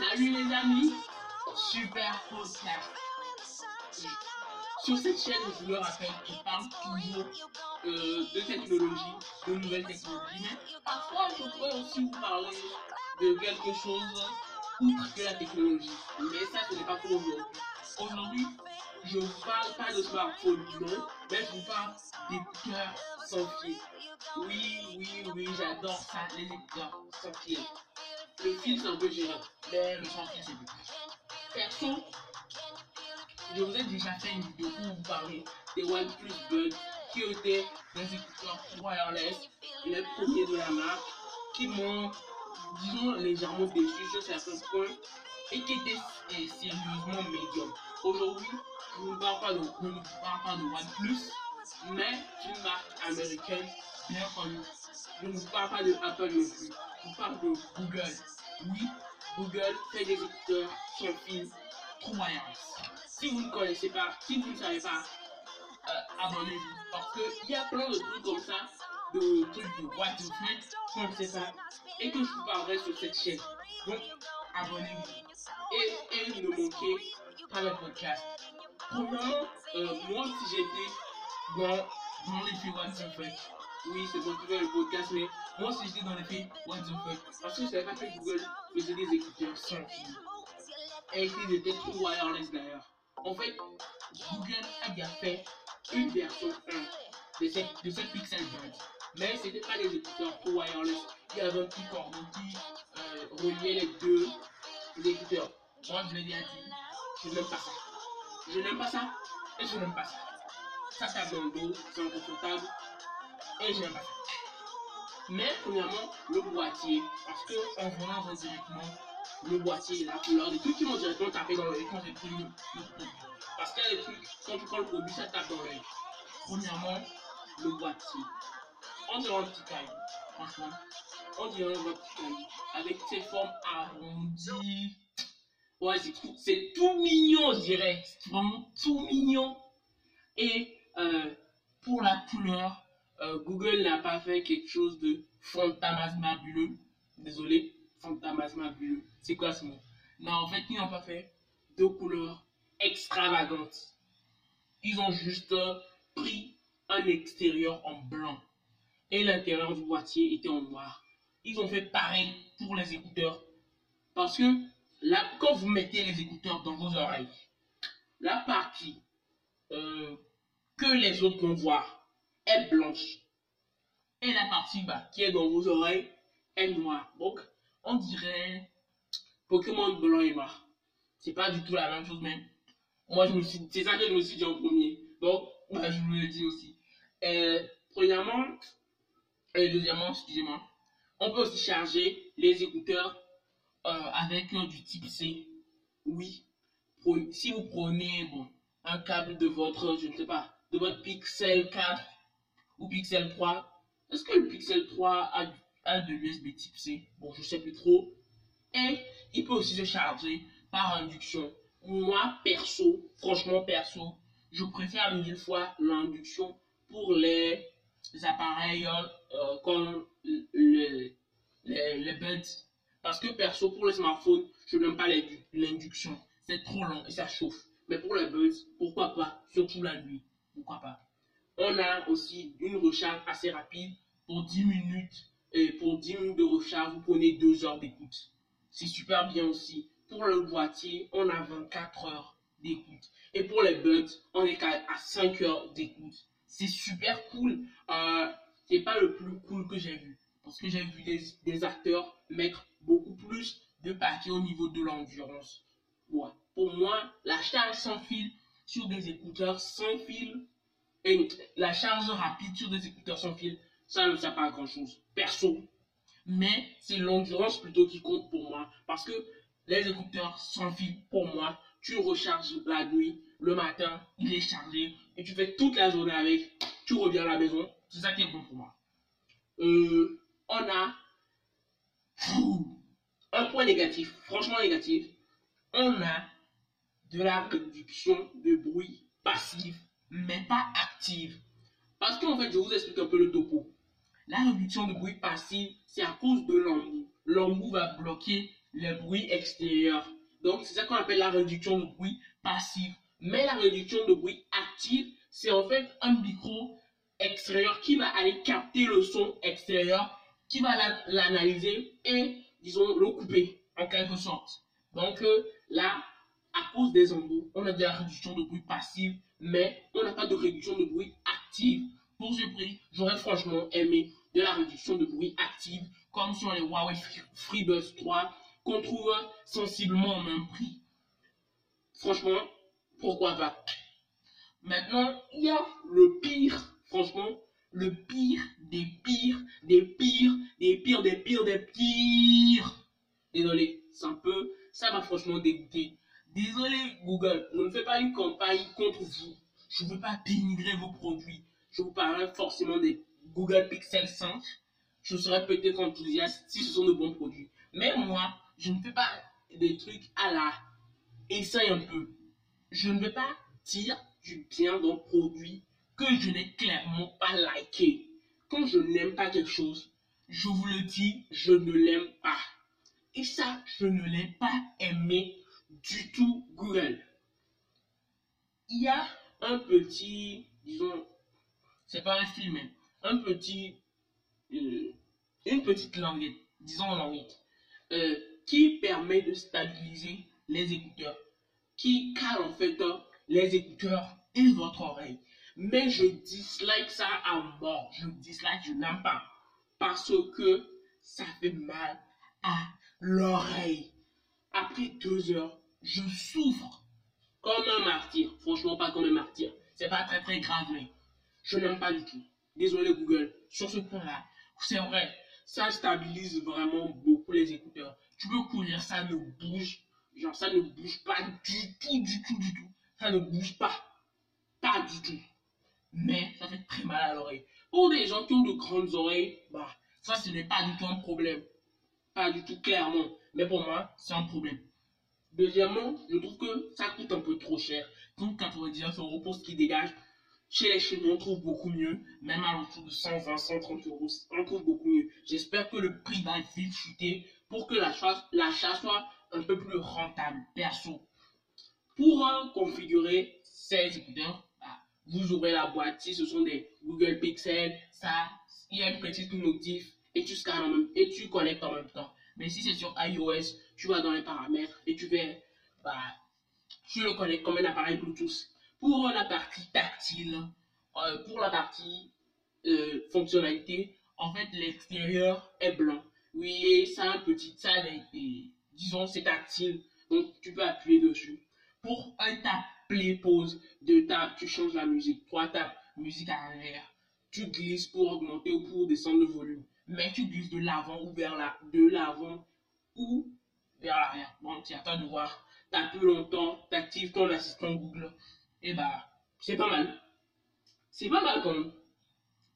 Salut les amis, super podcast. Sur cette chaîne, je le rappelle, je parle toujours euh, de technologie, de nouvelles technologies, parfois je pourrais aussi vous parler de quelque chose outre que la technologie. Mais ça, ce n'est pas pour aujourd'hui. Aujourd'hui, je ne vous parle pas de smartphone, non, mais je vous parle d'écouteurs sans fil. Oui, oui, oui, j'adore ça, les écouteurs sans fil. Le fil, c'est un peu gênant, mais le sans fil, c'est mieux. Perso, je vous ai déjà fait une vidéo pour vous parler des OnePlus qui étaient des écouteurs wireless, les premiers de la marque, qui m'ont, disons, légèrement déçu sur certains points et qui étaient eh, sérieusement médiums. Aujourd'hui, je ne ne parle pas de OnePlus, mais d'une marque américaine bien connue. Je ne vous parle pas de Apple non plus. Je vous parle de Google. Oui, Google fait des écouteurs sans fil True Wireless. Si vous ne connaissez pas, si vous ne savez pas, euh, abonnez-vous. Parce qu'il y a plein de trucs comme ça, de trucs de what you fait, qu'on ne sait pas, et que je vous parlerai sur cette chaîne. Donc, abonnez-vous. Et, et ne manquez pas le podcast. Premièrement, euh, moi, si j'étais dans, dans l'effet What the fuck, oui, c'est moi qui fais le podcast, mais moi, si j'étais dans l'effet What the fuck, parce que je savais pas que Google faisait des écouteurs sans fil. Et qu'ils étaient trop wireless d'ailleurs. En fait, Google a bien fait une version 1 de cette, de cette Pixel Buds. Mais ce n'était pas des écouteurs wireless. Il y avait un petit cordon qui euh, reliait les deux écouteurs. Moi, je l'ai déjà dit, je n'aime pas ça. Je n'aime pas ça et je n'aime pas ça. Ça tape dans le dos, c'est inconfortable et. Mais premièrement, le boîtier, parce que en voyant directement le boîtier la couleur, des trucs qui m'ont directement tapé dans l'œil quand j'ai pris le. Parce qu'il y trucs, quand tu prends le produit, ça tape dans l'œil. Premièrement, le boîtier. On dirait un petit caillou, franchement. On dirait un petit caillou. Avec ses formes arrondies. Ouais, c'est tout, c'est tout mignon, je dirais. C'est vraiment tout mignon. Et euh, pour la couleur, euh, Google n'a pas fait quelque chose de fantasmabuleux. Désolé, fantasmabuleux. C'est quoi ce mot? Non, en fait, ils n'ont pas fait de couleurs extravagantes. Ils ont juste euh, pris un extérieur en blanc et l'intérieur du boîtier était en noir. Ils ont fait pareil pour les écouteurs. Parce que là, quand vous mettez les écouteurs dans vos oreilles, la partie euh, que les autres vont voir est blanche. Et la partie bah, qui est dans vos oreilles est noire. Donc, on dirait Pokémon blanc et noir. C'est pas du tout la même chose, même. Moi, je me suis, c'est ça que je me suis dit en premier. Donc, bah, je vous le dis aussi. Euh, premièrement, et deuxièmement, excusez-moi, on peut aussi charger les écouteurs euh, avec euh, du type C. Oui. Si vous prenez un câble de votre, je ne sais pas, de votre Pixel 4 ou Pixel 3, est-ce que le Pixel 3 a, a de l'USB type C? Bon, je sais plus trop. Et il peut aussi se charger par induction. Moi, perso, franchement perso, je préfère mille fois l'induction pour les, appareils euh, comme le, les, les. Parce que perso, pour les smartphones, je n'aime pas l'induction. C'est trop long et ça chauffe. Mais pour les buds, pourquoi pas? Surtout la nuit. Pourquoi pas? On a aussi une recharge assez rapide. Pour 10 minutes, et pour 10 minutes de recharge, vous prenez 2 heures d'écoute. C'est super bien aussi. Pour le boîtier, on a 24 heures d'écoute. Et pour les buds, on est à 5 heures d'écoute. C'est super cool. Euh, c'est pas le plus cool que j'ai vu. Parce que j'ai vu des, acteurs mettre beaucoup plus de paquets au niveau de l'endurance. Pour moi, la charge sans fil sur des écouteurs sans fil et la charge rapide sur des écouteurs sans fil, ça ne sert pas à grand chose. Perso. Mais c'est l'endurance plutôt qui compte pour moi. Parce que les écouteurs sans fil, pour moi, tu recharges la nuit, le matin, il est chargé, et tu fais toute la journée avec, tu reviens à la maison, c'est ça qui est bon pour moi. Euh, on a un point négatif, franchement négatif, on a de la réduction de bruit passif, mais pas active. Parce qu'en fait, je vous explique un peu le topo. La réduction de bruit passif, c'est à cause de l'embout. L'embout va bloquer les bruits extérieurs. Donc, c'est ça qu'on appelle la réduction de bruit passive. Mais la réduction de bruit active, c'est en fait un micro extérieur qui va aller capter le son extérieur, qui va l'analyser et, disons, le couper en quelque sorte. Donc euh, là, à cause des embouts, on a de la réduction de bruit passive, mais on n'a pas de réduction de bruit active. Pour ce prix, j'aurais franchement aimé de la réduction de bruit active, comme sur les Huawei FreeBuds 3, qu'on trouve sensiblement au même prix. Franchement, pourquoi pas? Maintenant, il y a le pire, franchement, le pire des pires, des pires, des pires, des pires, des pires. Désolé, c'est un peu, ça m'a franchement dégoûté. Désolé Google, on ne fait pas une campagne contre vous. Je ne veux pas dénigrer vos produits. Je vous parlerai forcément des Google Pixel 5. Je serais peut-être enthousiaste si ce sont de bons produits. Mais moi, je ne fais pas des trucs à la essaye un peu. Je ne veux pas dire du bien d'un produit que je n'ai clairement pas liké. Quand je n'aime pas quelque chose, je vous le dis, je ne l'aime pas. Et ça, je ne l'ai pas aimé du tout Google. Il y a un petit, disons, c'est pas un film, un petit, euh, une petite languette, disons languette, euh, qui permet de stabiliser les écouteurs, qui cale en fait les écouteurs et votre oreille. Mais je dislike ça à mort. Je dislike, je n'aime pas. Parce que ça fait mal à l'oreille. Après deux heures, je souffre comme un martyr. Franchement, pas comme un martyr. C'est pas très très grave, mais je n'aime pas du tout. Désolé Google, sur ce point-là, c'est vrai, ça stabilise vraiment beaucoup les écouteurs. Tu peux courir, ça ne bouge. Genre, ça ne bouge pas du tout, du tout, du tout. Ça ne bouge pas. Pas du tout. Mais ça fait très mal à l'oreille. Pour des gens qui ont de grandes oreilles, bah, ça, ce n'est pas du tout un problème. Pas du tout clairement. Mais pour moi, c'est un problème. Deuxièmement, je trouve que ça coûte un peu trop cher. Donc 99 euros pour ce qui dégage. Chez les Chinois, on trouve beaucoup mieux. Même à l'entour de 120, 130 euros, on trouve beaucoup mieux. J'espère que le prix va vite chuter pour que l'achat soit un peu plus rentable, perso. Pour configurer ces écouteurs, bah, vous ouvrez la boîte. Si ce sont des Google Pixel, il y a une petite notif et tu scannes et tu connectes en même temps. Mais si c'est sur iOS, tu vas dans les paramètres et tu fais, bah, tu le connectes comme un appareil Bluetooth. Pour la partie tactile, euh, pour la partie euh, fonctionnalité, en fait, l'extérieur est blanc. Oui, ça a un petit, ça disons, c'est tactile. Donc, tu peux appuyer dessus. Pour un tap, play, pause, deux taps, tu changes la musique. Trois taps, musique arrière. Tu glisses pour augmenter ou pour descendre le volume mais tu glisses de l'avant ou vers la, de l'avant ou vers l'arrière. Bon, tu attends de voir. T'as plus longtemps, t'actives ton assistant Google. Et eh bah, c'est pas mal. C'est pas mal quand même.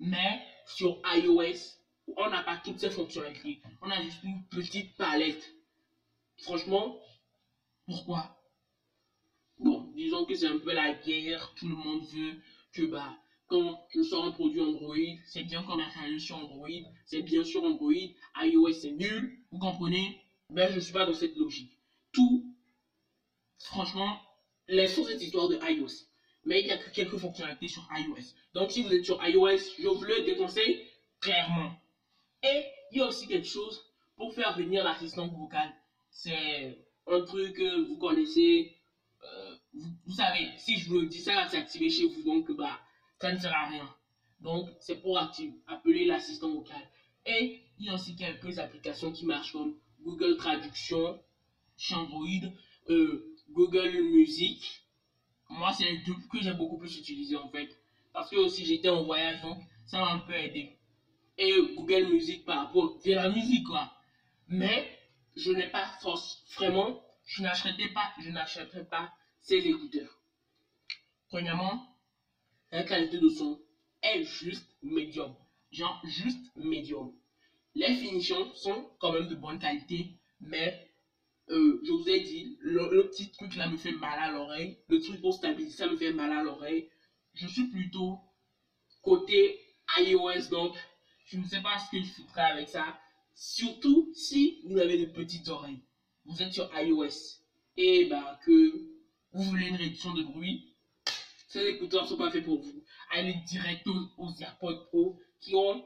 Mais sur iOS, on n'a pas toutes ces fonctionnalités. On a juste une petite palette. Franchement, pourquoi? Bon, disons que c'est un peu la guerre. Tout le monde veut que bah, quand je sors un produit Android, c'est bien comme un sur Android, c'est bien sur Android, iOS c'est nul, vous comprenez? Mais je ne suis pas dans cette logique. Tout, franchement, laissons cette histoire de iOS. Mais il y a que quelques fonctionnalités sur iOS. Donc si vous êtes sur iOS, je vous le déconseille clairement. Et il y a aussi quelque chose pour faire venir l'assistant vocal. C'est un truc que vous connaissez. Euh, vous, savez, si je vous dis, ça va s'activer chez vous. Donc, bah, ça ne sert à rien. Donc, c'est pour appeler l'assistant vocal. Et il y a aussi quelques applications qui marchent comme Google Traduction Android, euh, Google Music. Moi, c'est les deux que j'ai beaucoup plus utilisé en fait. Parce que aussi j'étais en voyage, donc ça m'a un peu aidé. Et Google Music par rapport à la musique quoi. Mais je n'ai pas force, vraiment, je n'achèterai pas, je n'achèterai pas ces écouteurs. Premièrement, la qualité de son est juste médium. Genre, juste médium. Les finitions sont quand même de bonne qualité, mais euh, je vous ai dit, le, petit truc là me fait mal à l'oreille. Le truc pour stabiliser, ça me fait mal à l'oreille. Je suis plutôt côté iOS, donc je ne sais pas ce que je ferai avec ça. Surtout si vous avez de petites oreilles. vous êtes sur iOS et bah, que vous voulez une réduction de bruit, ces écouteurs ne sont pas faits pour vous. Allez direct aux, AirPods Pro qui ont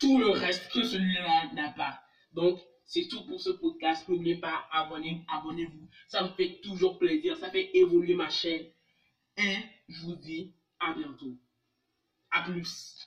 tout le reste que celui-là n'a pas. Donc, c'est tout pour ce podcast. N'oubliez pas, abonnez, abonnez-vous. Ça me fait toujours plaisir. Ça fait évoluer ma chaîne. Et je vous dis à bientôt. À plus.